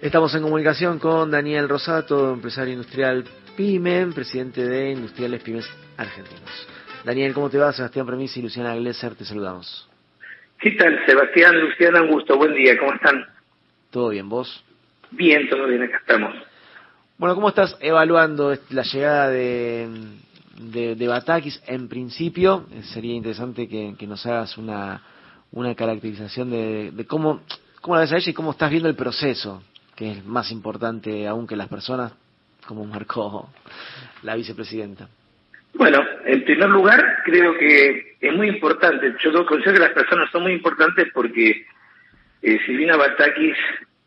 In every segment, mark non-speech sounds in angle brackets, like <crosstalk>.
Estamos en comunicación con Daniel Rosato, empresario industrial PYME, presidente de Industriales Pymes Argentinos. Daniel, ¿cómo te va? Sebastián Premis y Luciana Glesser, te saludamos. ¿Qué tal, Sebastián, Luciana, un gusto, buen día, ¿cómo están? ¿Todo bien, vos? Bien, todo bien, acá estamos. Bueno, ¿cómo estás evaluando la llegada de, de, Batakis? En principio, eh, sería interesante que, nos hagas una, una caracterización de, de cómo, cómo la ves a ella y cómo estás viendo el proceso que es más importante aún que las personas, como marcó la vicepresidenta? Bueno, en primer lugar, creo que es muy importante. Yo considero que las personas son muy importantes porque eh, Silvina Batakis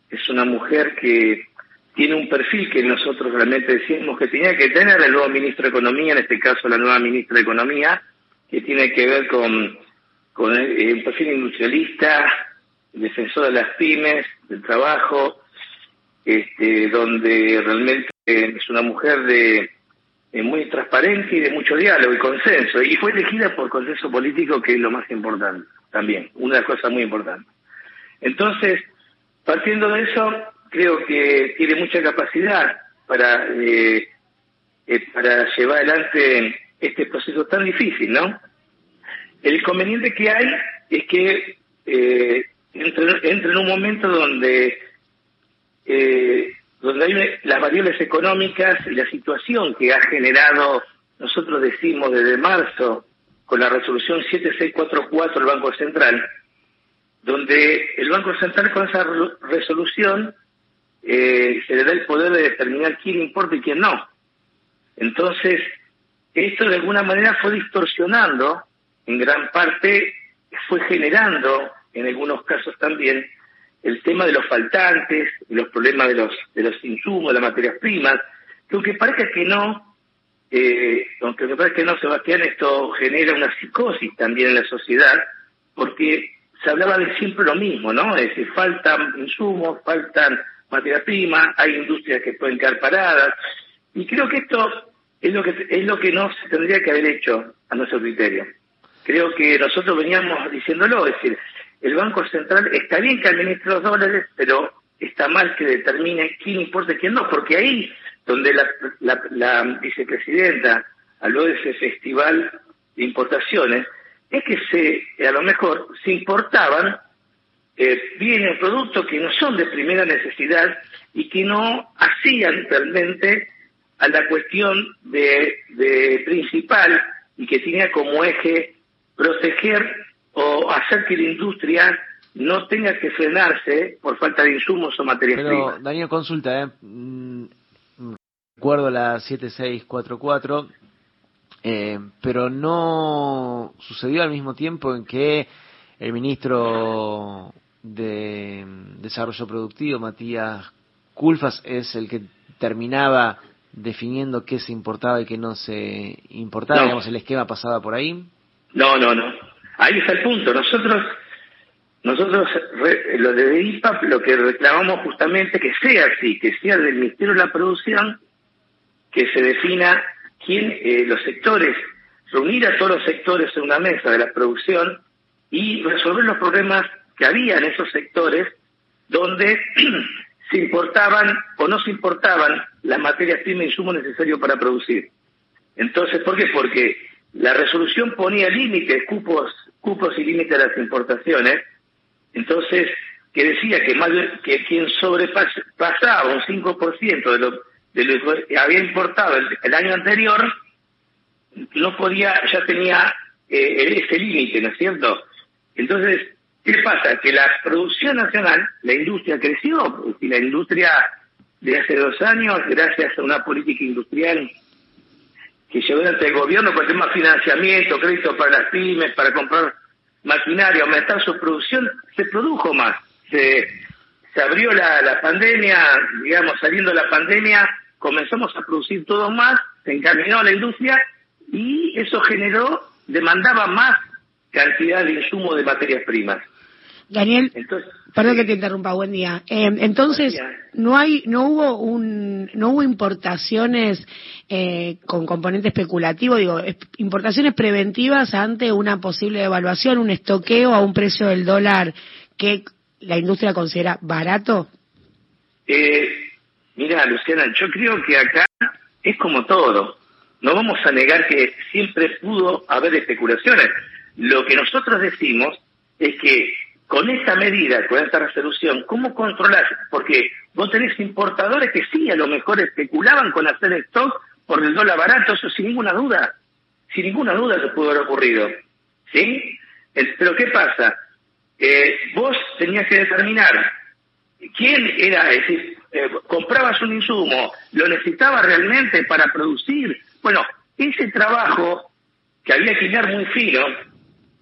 es una mujer que tiene un perfil que nosotros realmente decimos que tenía que tener el nuevo ministro de Economía, en este caso la nueva ministra de Economía, que tiene que ver con, con el, un perfil industrialista, defensor de las pymes, del trabajo, este, donde realmente es una mujer de, muy transparente y de mucho diálogo y consenso, y fue elegida por consenso político, que es lo más importante también, una cosas muy importantes. Entonces, partiendo de eso, creo que tiene mucha capacidad para, eh, eh, para llevar adelante este proceso tan difícil, ¿no? El inconveniente que hay es que eh, entra, entra en un momento donde eh, donde hay las variables económicas y la situación que ha generado, nosotros decimos desde marzo, con la resolución 7644 del Banco Central, donde el Banco Central con esa resolución eh, se le da el poder de determinar quién importa y quién no. Entonces, esto de alguna manera fue distorsionando, en gran parte fue generando, en algunos casos también, el tema de los faltantes, los problemas de los, de los insumos, las materias primas, que aunque parezca que no, eh, aunque parezca que no, Sebastián, esto genera una psicosis también en la sociedad, porque se hablaba de siempre lo mismo, ¿no? Es decir, faltan insumos, faltan materias primas, hay industrias que pueden quedar paradas, y creo que esto es lo que es lo que no se tendría que haber hecho a nuestro criterio. Creo que nosotros veníamos diciéndolo, es decir, el Banco Central está bien que administre los dólares, pero está mal que determine quién importa y quién no, porque ahí donde la, vicepresidenta habló de ese festival de importaciones, es que se a lo mejor se importaban eh, bienes, productos que no son de primera necesidad y que no hacían realmente a la cuestión de, de principal y que tenía como eje proteger o hacer que la industria no tenga que frenarse por falta de insumos o materias Pero, Daniel, consulta, ¿eh? Mm, recuerdo la 7644, eh, pero no sucedió al mismo tiempo en que el ministro de Desarrollo Productivo, Matías Culfas, es el que terminaba definiendo qué se importaba y qué no se importaba, digamos, el esquema pasaba por ahí. No, no, no. Ahí está el punto. Nosotros, nosotros lo de IPAP, lo que reclamamos justamente que sea así, que sea del Ministerio de la Producción, que se defina quién, eh, los sectores, reunir a todos los sectores en una mesa de la producción y resolver los problemas que había en esos sectores donde <clears throat> se importaban o no se importaban las materias primas e insumos necesarios para producir. Entonces, ¿por qué? Porque la resolución ponía límites, cupos cupos y límites a las importaciones, entonces, que decía que más que quien sobrepasaba un 5% de lo, de lo que había importado el, año anterior, no podía, ya tenía eh, ese límite, ¿no es cierto? Entonces, ¿qué pasa? Que la producción nacional, la industria creció, y la industria de hace dos años, gracias a una política industrial que llevó ante el gobierno el tema financiamiento, crédito para las pymes, para comprar maquinaria, aumentar su producción, se produjo más. Se, se abrió la, la pandemia, digamos, saliendo la pandemia, comenzamos a producir todo más, se encaminó la industria y eso generó, demandaba más cantidad de insumo de materias primas. Daniel, perdón que te interrumpa, buen día. Eh, entonces, no hay, no hubo un, no hubo importaciones eh, con componente especulativo, digo, importaciones preventivas ante una posible evaluación, un estoqueo a un precio del dólar que la industria considera barato. Eh, mira, Luciana, yo creo que acá es como todo. No vamos a negar que siempre pudo haber especulaciones. Lo que nosotros decimos es que con esta medida, con esta resolución, ¿cómo controlar? Porque vos tenés importadores que sí, a lo mejor especulaban con hacer stock por el dólar barato, eso sin ninguna duda. Sin ninguna duda que pudo haber ocurrido. ¿Sí? Pero ¿qué pasa? Eh, vos tenías que determinar quién era, es decir, eh, comprabas un insumo, lo necesitaba realmente para producir. Bueno, ese trabajo que había que ir muy fino,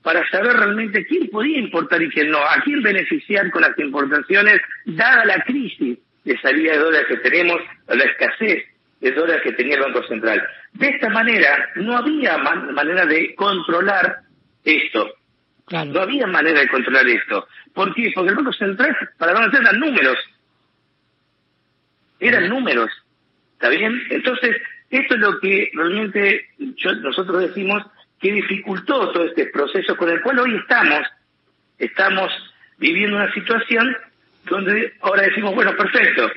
para saber realmente quién podía importar y quién no, a quién beneficiar con las importaciones, dada la crisis de salida de dólares que tenemos, la escasez de dólares que tenía el Banco Central. De esta manera, no había manera de controlar esto. No había manera de controlar esto. ¿Por qué? Porque el Banco Central, para no hacer, eran números. Eran números. ¿Está bien? Entonces, esto es lo que realmente nosotros decimos que dificultó todo este proceso con el cual hoy estamos, estamos viviendo una situación donde ahora decimos, bueno, perfecto,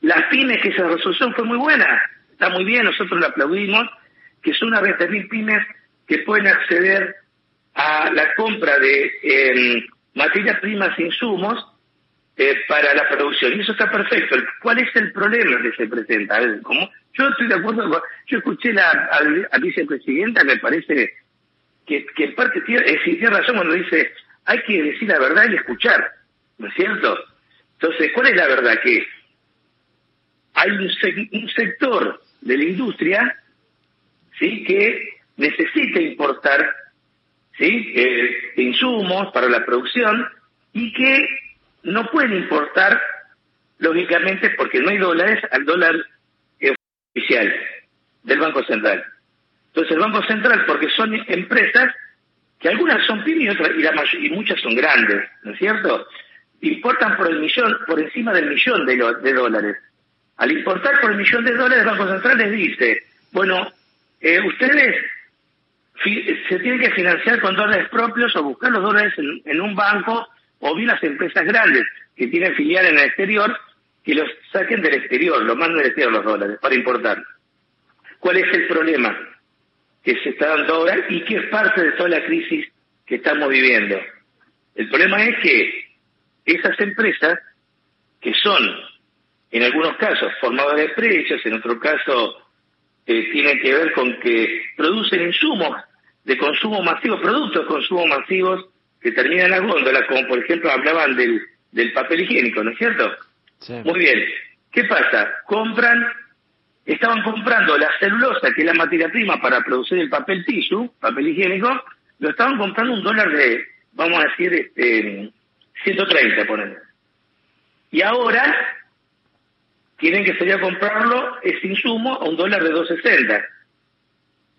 las pymes que esa resolución fue muy buena, está muy bien, nosotros la aplaudimos, que son una red de pymes que pueden acceder a la compra de eh, materias primas e insumos eh, para la producción. Y eso está perfecto. ¿Cuál es el problema que se presenta? ¿cómo? Yo estoy de acuerdo, con, yo escuché la, a, vicepresidenta, me parece que, en parte tiene, tiene razón cuando dice, hay que decir la verdad y escuchar, ¿no es cierto? Entonces, ¿cuál es la verdad? Que hay un, sector de la industria sí que necesita importar sí eh, insumos para la producción y que no pueden importar lógicamente porque no hay dólares al dólar oficial del Banco Central. Entonces el Banco Central, porque son empresas que algunas son pymes y, otras, y, muchas son grandes, ¿no es cierto? Importan por el millón, por encima del millón de, dólares. Al importar por el millón de dólares, el Banco Central les dice, bueno, eh, ustedes se tienen que financiar con dólares propios o buscar los dólares en un banco o bien las empresas grandes que tienen filial en el exterior que los saquen del exterior, lo manden del exterior los dólares para importar. ¿Cuál es el problema que se está dando ahora y que es parte de toda la crisis que estamos viviendo? El problema es que esas empresas, que son en algunos casos formadas de precios, en otro caso eh, tienen que ver con que producen insumos de consumo masivo, productos de consumo masivos que terminan en la góndola, como por ejemplo hablaban del, del papel higiénico, ¿no es cierto? Muy bien. ¿Qué pasa? Compran, estaban comprando la celulosa, que es la materia prima para producir el papel tissue, papel higiénico, lo estaban comprando un dólar de, vamos a decir, este, 130, ponen. Y ahora tienen que salir a comprarlo ese insumo a un dólar de 260.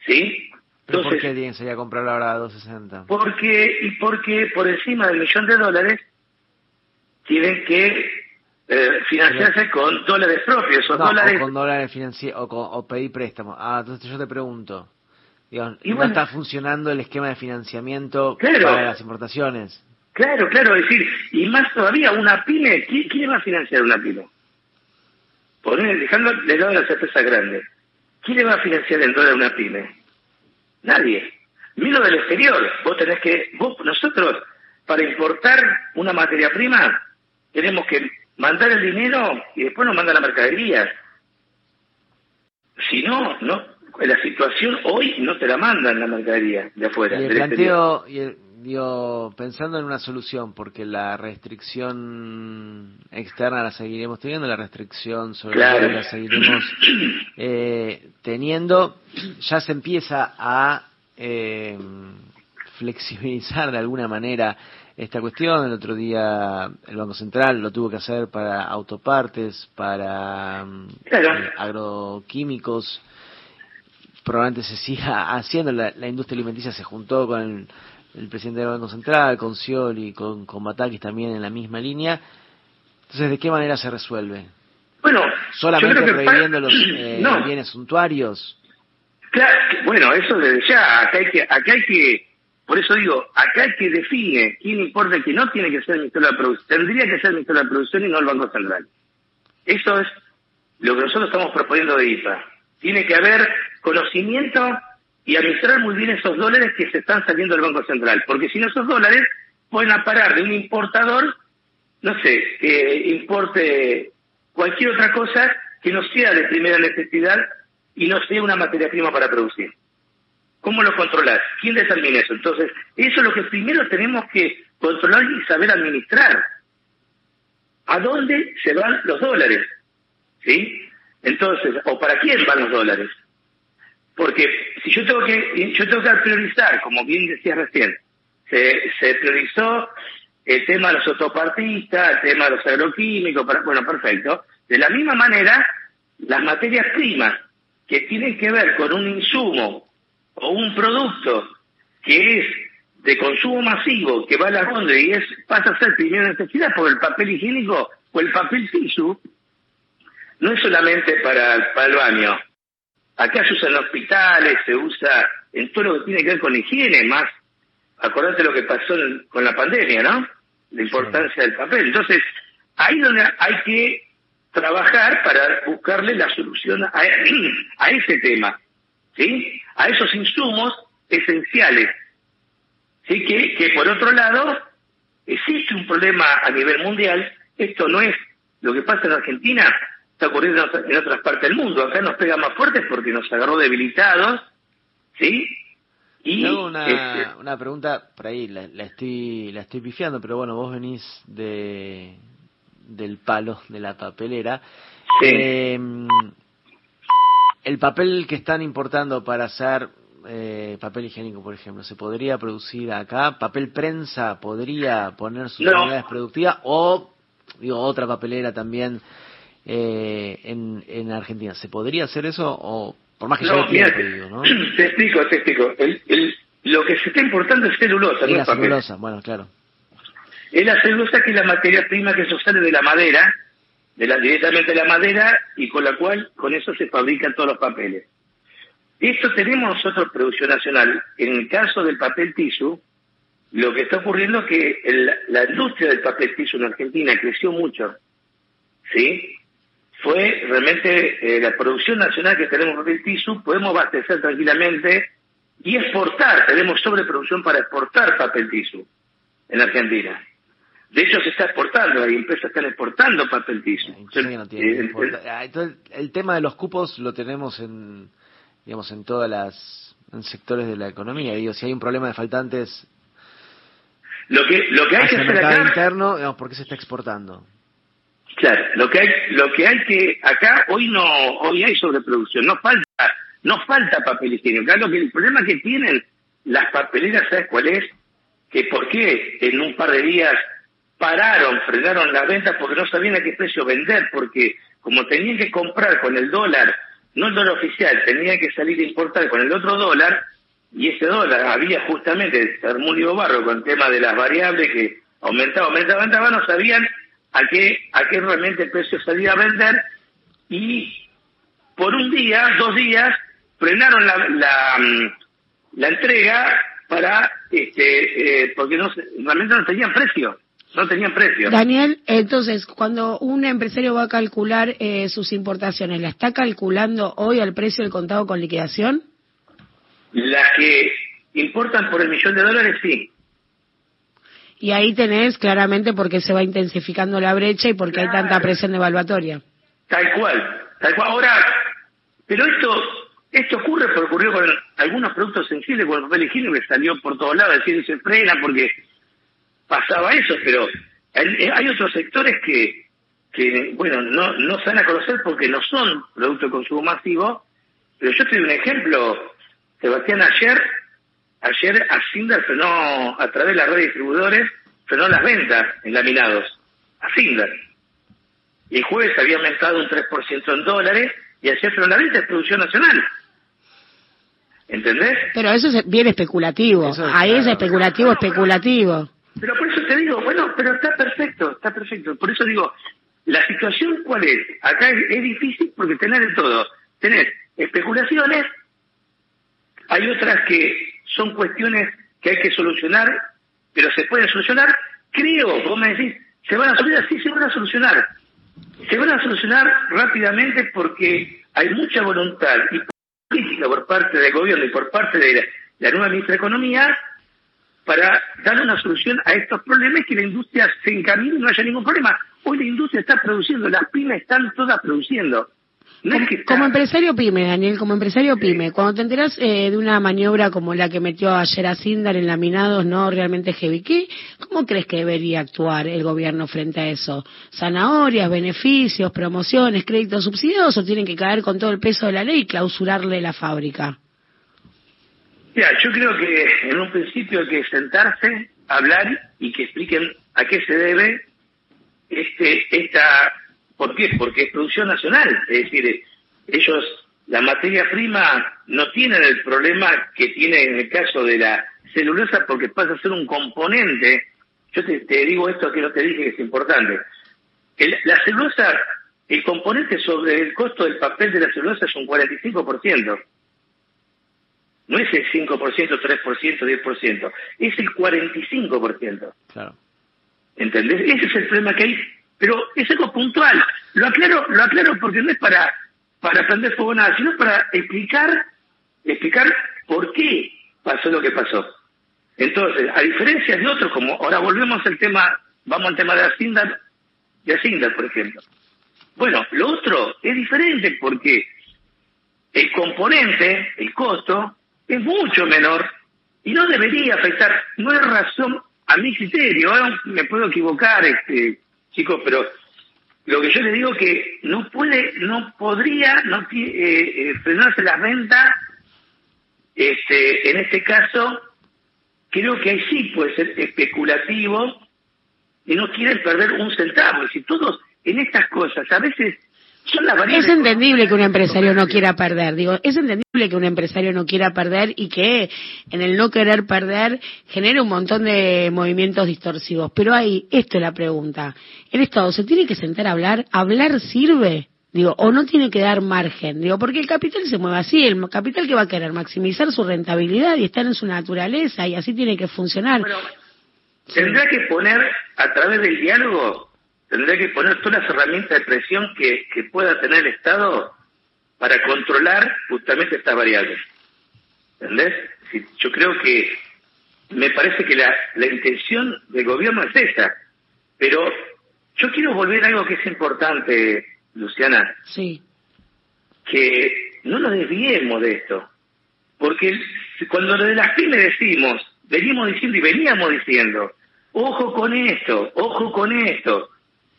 ¿Sí? Entonces, ¿Por qué tienen que salir a comprarlo ahora a 260? Porque, y porque por encima del millón de dólares tienen que eh, financiarse con dólares propios o dólares... O con dólares o, o pedir préstamos. Ah, entonces yo te pregunto, y ¿no está funcionando el esquema de financiamiento para las importaciones? Claro, claro, es decir, y más todavía, una pyme, ¿quién, va a financiar una pyme? Poner, dejando de lado las empresas grandes, ¿quién le va a financiar el dólar a una pyme? Nadie. Miro del exterior, vos tenés que, vos, nosotros, para importar una materia prima, tenemos que mandar el dinero y después nos manda la mercadería. Si no, no, la situación hoy no te la mandan la mercadería de afuera. Y el planteo, y digo, pensando en una solución, porque la restricción externa la seguiremos teniendo, la restricción sobre la seguiremos eh, teniendo, ya se empieza a eh, flexibilizar de alguna manera esta cuestión. El otro día el Banco Central lo tuvo que hacer para autopartes, para mm, eh, agroquímicos. Probablemente se siga <laughs> haciendo. La, industria alimenticia se juntó con el, presidente del Banco Central, con Scioli, con, con Batakis también en la misma línea. Entonces, ¿de qué manera se resuelve? Bueno, solamente reviviendo los eh, bienes suntuarios. Claro, bueno, eso desde ya. Acá hay que, acá hay que por eso digo, acá el que define quién importa que no tiene que ser el Ministerio de la Producción, tendría que ser el Ministerio de la Producción y no el Banco Central. Eso es lo que nosotros estamos proponiendo de IPA. Tiene que haber conocimiento y administrar muy bien esos dólares que se están saliendo del Banco Central, porque si no esos dólares pueden parar de un importador, no sé, que importe cualquier otra cosa que no sea de primera necesidad y no sea una materia prima para producir. ¿Cómo lo controlas? ¿Quién determina eso? Entonces, eso es lo que primero tenemos que controlar y saber administrar. ¿A dónde se van los dólares? ¿Sí? Entonces, ¿o para quién van los dólares? Porque si yo tengo que, yo tengo que priorizar, como bien decía recién, se, priorizó el tema de los autopartistas, el tema de los agroquímicos, bueno, perfecto. De la misma manera, las materias primas que tienen que ver con un insumo o un producto que es de consumo masivo, que va a la ronda y es pasa a ser primera necesidad por el papel higiénico o el papel tissue, no es solamente para, para el baño. Acá se usa en hospitales, se usa en todo lo que tiene que ver con higiene, más acordate lo que pasó con la pandemia, ¿no? La importancia del papel. Entonces, ahí donde hay que trabajar para buscarle la solución a, <clears throat> a ese tema. ¿sí? A esos insumos esenciales. ¿Sí? Que, que por otro lado, existe un problema a nivel mundial, esto no es lo que pasa en Argentina, está ocurriendo en otras partes del mundo, acá nos pega más fuerte porque nos agarró debilitados, ¿sí? Y una, este, una pregunta, por ahí la, estoy la estoy pifiando, pero bueno, vos venís de del palo de la papelera. Sí. Eh, el papel que están importando para hacer eh, papel higiénico, por ejemplo, ¿se podría producir acá? ¿Papel prensa podría poner sus unidades productivas? ¿O, digo, otra papelera también eh, en, en Argentina? ¿Se podría hacer eso? ¿O por más que no, ¿no? <clears throat> Te explico, te explico. El, el, lo que se está importando es celulosa, no la celulosa, bueno, claro. Es la celulosa que es la materia prima que sale de la madera de la, directamente de la madera y con la cual con eso se fabrican todos los papeles. Esto tenemos nosotros producción nacional. En el caso del papel tisu, lo que está ocurriendo es que la industria del papel tisu en Argentina creció mucho. ¿Sí? Fue realmente eh, la producción nacional que tenemos papel tisu, podemos abastecer tranquilamente y exportar. Tenemos sobreproducción para exportar papel tisu en Argentina. De hecho, se está exportando, hay empresas que están exportando papel tisu. Eh, ah, entonces, el tema de los cupos lo tenemos en, digamos, en todas las sectores de la economía. Digo, si hay un problema de faltantes lo que lo que hay que hacer acá interno, digamos, ¿por qué se está exportando? Claro, lo que hay lo que hay que acá hoy no hoy hay sobreproducción, no falta no falta papel higiénico. Claro que el problema que tienen las papeleras, ¿sabes cuál es? Que por qué en un par de días pararon, frenaron las ventas porque no sabían a qué precio vender, porque como tenían que comprar con el dólar, no el dólar oficial, tenían que salir a importar con el otro dólar, y ese dólar había justamente, armó barro con el tema de las variables que aumentaba, aumentaba, aumentaba, no sabían a qué, a qué realmente el precio salía a vender, y por un día, dos días, frenaron la, la, mm, la entrega para, este, eh, porque no realmente no tenían precio no tenían precio. Daniel, entonces, cuando un empresario va a calcular eh, sus importaciones, ¿la está calculando hoy al precio del contado con liquidación? Las que importan por el millón de dólares, sí. Y ahí tenés claramente por qué se va intensificando la brecha y por qué hay tanta presión evaluatoria. Tal cual, tal cual. Ahora, pero esto esto ocurre porque ocurrió con algunos productos sensibles, con el papel higiénico que salió por todos lados, decir, se frena porque pasaba eso, pero hay, otros sectores que, que bueno, no, no se van a conocer porque no son producto de consumo masivo, pero yo te doy un ejemplo, Sebastián, ayer, ayer Asindar frenó, a través de la red de distribuidores, frenó las ventas en laminados, Asindar. Y el jueves había aumentado un 3% en dólares y ayer frenó la venta de producción nacional. ¿Entendés? Pero eso es bien especulativo. Ahí es especulativo, especulativo. Pero por eso te digo, bueno, pero está perfecto, está perfecto. Por eso digo, la situación cuál es? Acá es, difícil porque tenés de todo. Tenés especulaciones, hay otras que son cuestiones que hay que solucionar, pero se pueden solucionar. Creo, vos me decís, ¿se van a solucionar? Sí, se van a solucionar. se van a solucionar rápidamente porque hay mucha voluntad y política por parte del gobierno y por parte de la, nueva ministra de Economía para dar una solución a estos problemas que la industria se encamine y no haya ningún problema. Hoy la industria está produciendo, las pymes están todas produciendo como, empresario pyme, Daniel, como empresario pyme, cuando te enteras eh, de una maniobra como la que metió ayer a Sindar en laminados no realmente heavy, ¿qué, ¿cómo crees que debería actuar el gobierno frente a eso? ¿Zanahorias, beneficios, promociones, créditos subsidiados o tienen que caer con todo el peso de la ley y clausurarle la fábrica? Mira, yo creo que en un principio hay que sentarse, hablar y que expliquen a qué se debe este esta ¿Por qué? Porque es producción nacional. Es decir, ellos, la materia prima, no tienen el problema que tiene en el caso de la celulosa porque pasa a ser un componente. Yo te, digo esto que no te dije que es importante. la celulosa, el componente sobre el costo del papel de la celulosa es un 45%. No es el 5%, 3%, 10%. Es el 45%. Claro. ¿Entendés? Ese es el problema que hay pero es algo puntual. Lo aclaro, lo aclaro porque no es para, para prender fuego nada, sino para explicar, explicar por qué pasó lo que pasó. Entonces, a diferencia de otros, como ahora volvemos al tema, vamos al tema de Asindar, de Asindar, por ejemplo. Bueno, lo otro es diferente porque el componente, el costo, es mucho menor y no debería afectar, no es razón a mi criterio, me puedo equivocar, este, chicos, pero lo que yo le digo que no puede, no podría no eh, eh, frenarse la venta, este, en este caso, creo que ahí sí puede ser especulativo y no quieren perder un centavo. Si todos en estas cosas a veces es entendible que un empresario no quiera perder, digo, es entendible que un empresario no quiera perder y que en el no querer perder genere un montón de movimientos distorsivos. Pero ahí, esto es la pregunta. ¿El Estado se tiene que sentar a hablar? ¿Hablar sirve? Digo, o no tiene que dar margen, digo, porque el capital se mueve así, el capital que va a querer maximizar su rentabilidad y estar en su naturaleza y así tiene que funcionar. Bueno, tendrá que poner a través del diálogo tendría que poner todas las herramientas de presión que, pueda tener el Estado para controlar justamente estas variables. ¿Entendés? Yo creo que me parece que la, la intención del gobierno es esa, pero yo quiero volver a algo que es importante, Luciana. Sí. Que no nos desviemos de esto. Porque cuando lo de las pymes decimos, venimos diciendo y veníamos diciendo, ojo con esto, ojo con esto,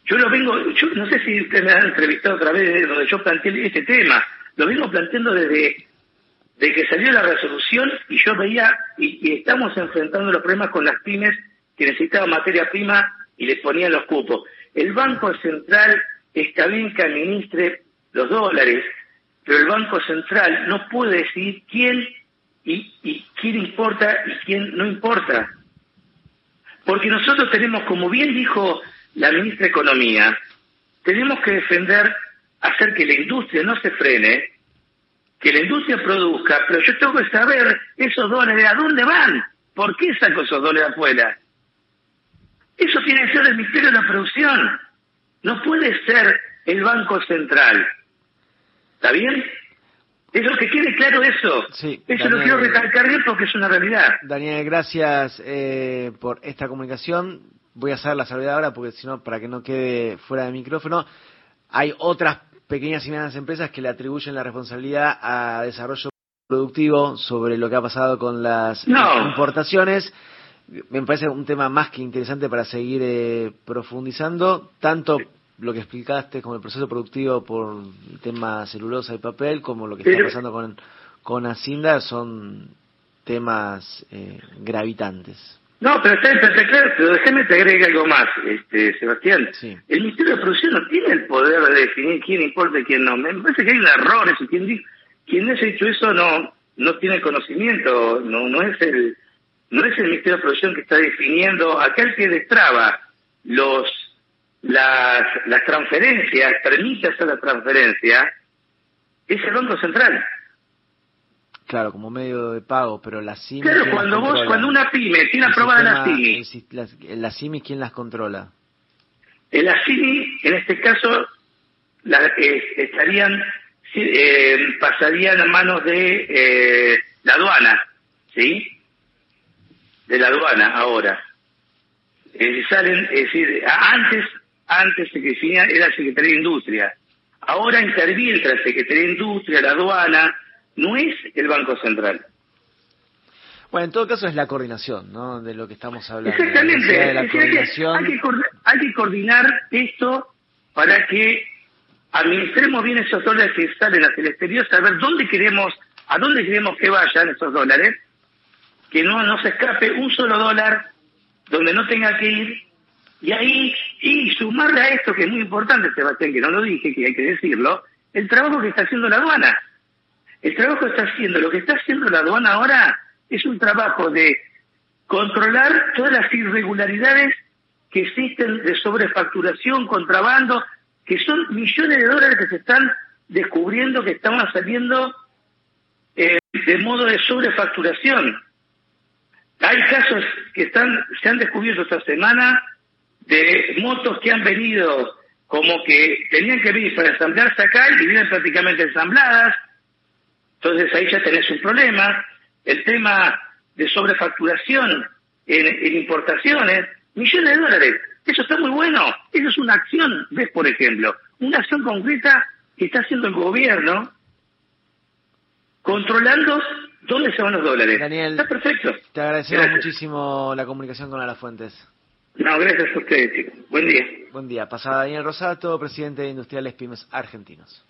yo lo vengo, yo no sé si usted me ha entrevistado otra vez donde yo planteé este tema, lo vengo planteando desde de que salió la resolución y yo veía, y, estamos enfrentando los problemas con las pymes que necesitaban materia prima y les ponían los cupos. El Banco Central está bien que administre los dólares, pero el Banco Central no puede decir quién y, y quién importa y quién no importa. Porque nosotros tenemos, como bien dijo la ministra de Economía, tenemos que defender, hacer que la industria no se frene, que la industria produzca, pero yo tengo que saber esos dólares, ¿a dónde van? ¿Por qué saco esos dólares afuera? Eso tiene que ser el Ministerio de la Producción. No puede ser el Banco Central. ¿Está bien? Eso que quede claro eso. eso lo quiero recalcar bien porque es una realidad. Daniel, gracias eh, por esta comunicación voy a hacer la salvedad ahora porque si no, para que no quede fuera de micrófono, hay otras pequeñas y medianas empresas que le atribuyen la responsabilidad a desarrollo productivo sobre lo que ha pasado con las importaciones. Me parece un tema más que interesante para seguir eh, profundizando, tanto lo que explicaste como el proceso productivo por el tema celulosa y papel, como lo que está pasando con, con Hacienda, son temas eh, gravitantes. No, pero está, claro, pero déjame te agregue algo más, este, Sebastián. El Ministerio de Producción no tiene el poder de definir quién importa y quién no. Me parece que hay un error, eso. Quien, quien ha hecho eso no no tiene conocimiento, no no es el no es el Ministerio de Producción que está definiendo, aquel que destraba los las, las transferencias, permite hacer la transferencia, es el Banco Central. Claro, como medio de pago, pero las CIMI... Claro, cuando vos, cuando una pyme tiene aprobada la CIMI... ¿Las CIMI quién las controla? La CIMI, en este caso, estarían pasarían a manos de la aduana, ¿sí? De la aduana ahora. salen, es decir, antes antes Secretaría era Secretaría de Industria. Ahora interviene la Secretaría de Industria, la aduana, no es el Banco Central. Bueno, en todo caso es la coordinación, ¿no? De lo que estamos hablando. Exactamente. hay, que, coordinar esto para que administremos bien esos dólares que salen hacia el exterior, saber dónde queremos, a dónde queremos que vayan esos dólares, que no, no se escape un solo dólar donde no tenga que ir y ahí, y sumarle a esto que es muy importante, Sebastián, que no lo dije, que hay que decirlo, el trabajo que está haciendo la aduana. El trabajo que está haciendo, lo que está haciendo la aduana ahora es un trabajo de controlar todas las irregularidades que existen de sobrefacturación, contrabando, que son millones de dólares que se están descubriendo que están saliendo eh, de modo de sobrefacturación. Hay casos que están se han descubierto esta semana de motos que han venido como que tenían que venir para ensamblarse acá y vienen prácticamente ensambladas. Entonces ahí ya tenés un problema. El tema de sobrefacturación en, importaciones, millones de dólares. Eso está muy bueno. Eso es una acción, ves, por ejemplo, una acción concreta que está haciendo el gobierno controlando dónde se van los dólares. Daniel, está perfecto. Te agradecemos muchísimo la comunicación con Ala Fuentes. No, gracias a ustedes, chicos. Buen día. Buen día. Pasada Daniel Rosato, presidente de Industriales Pymes Argentinos.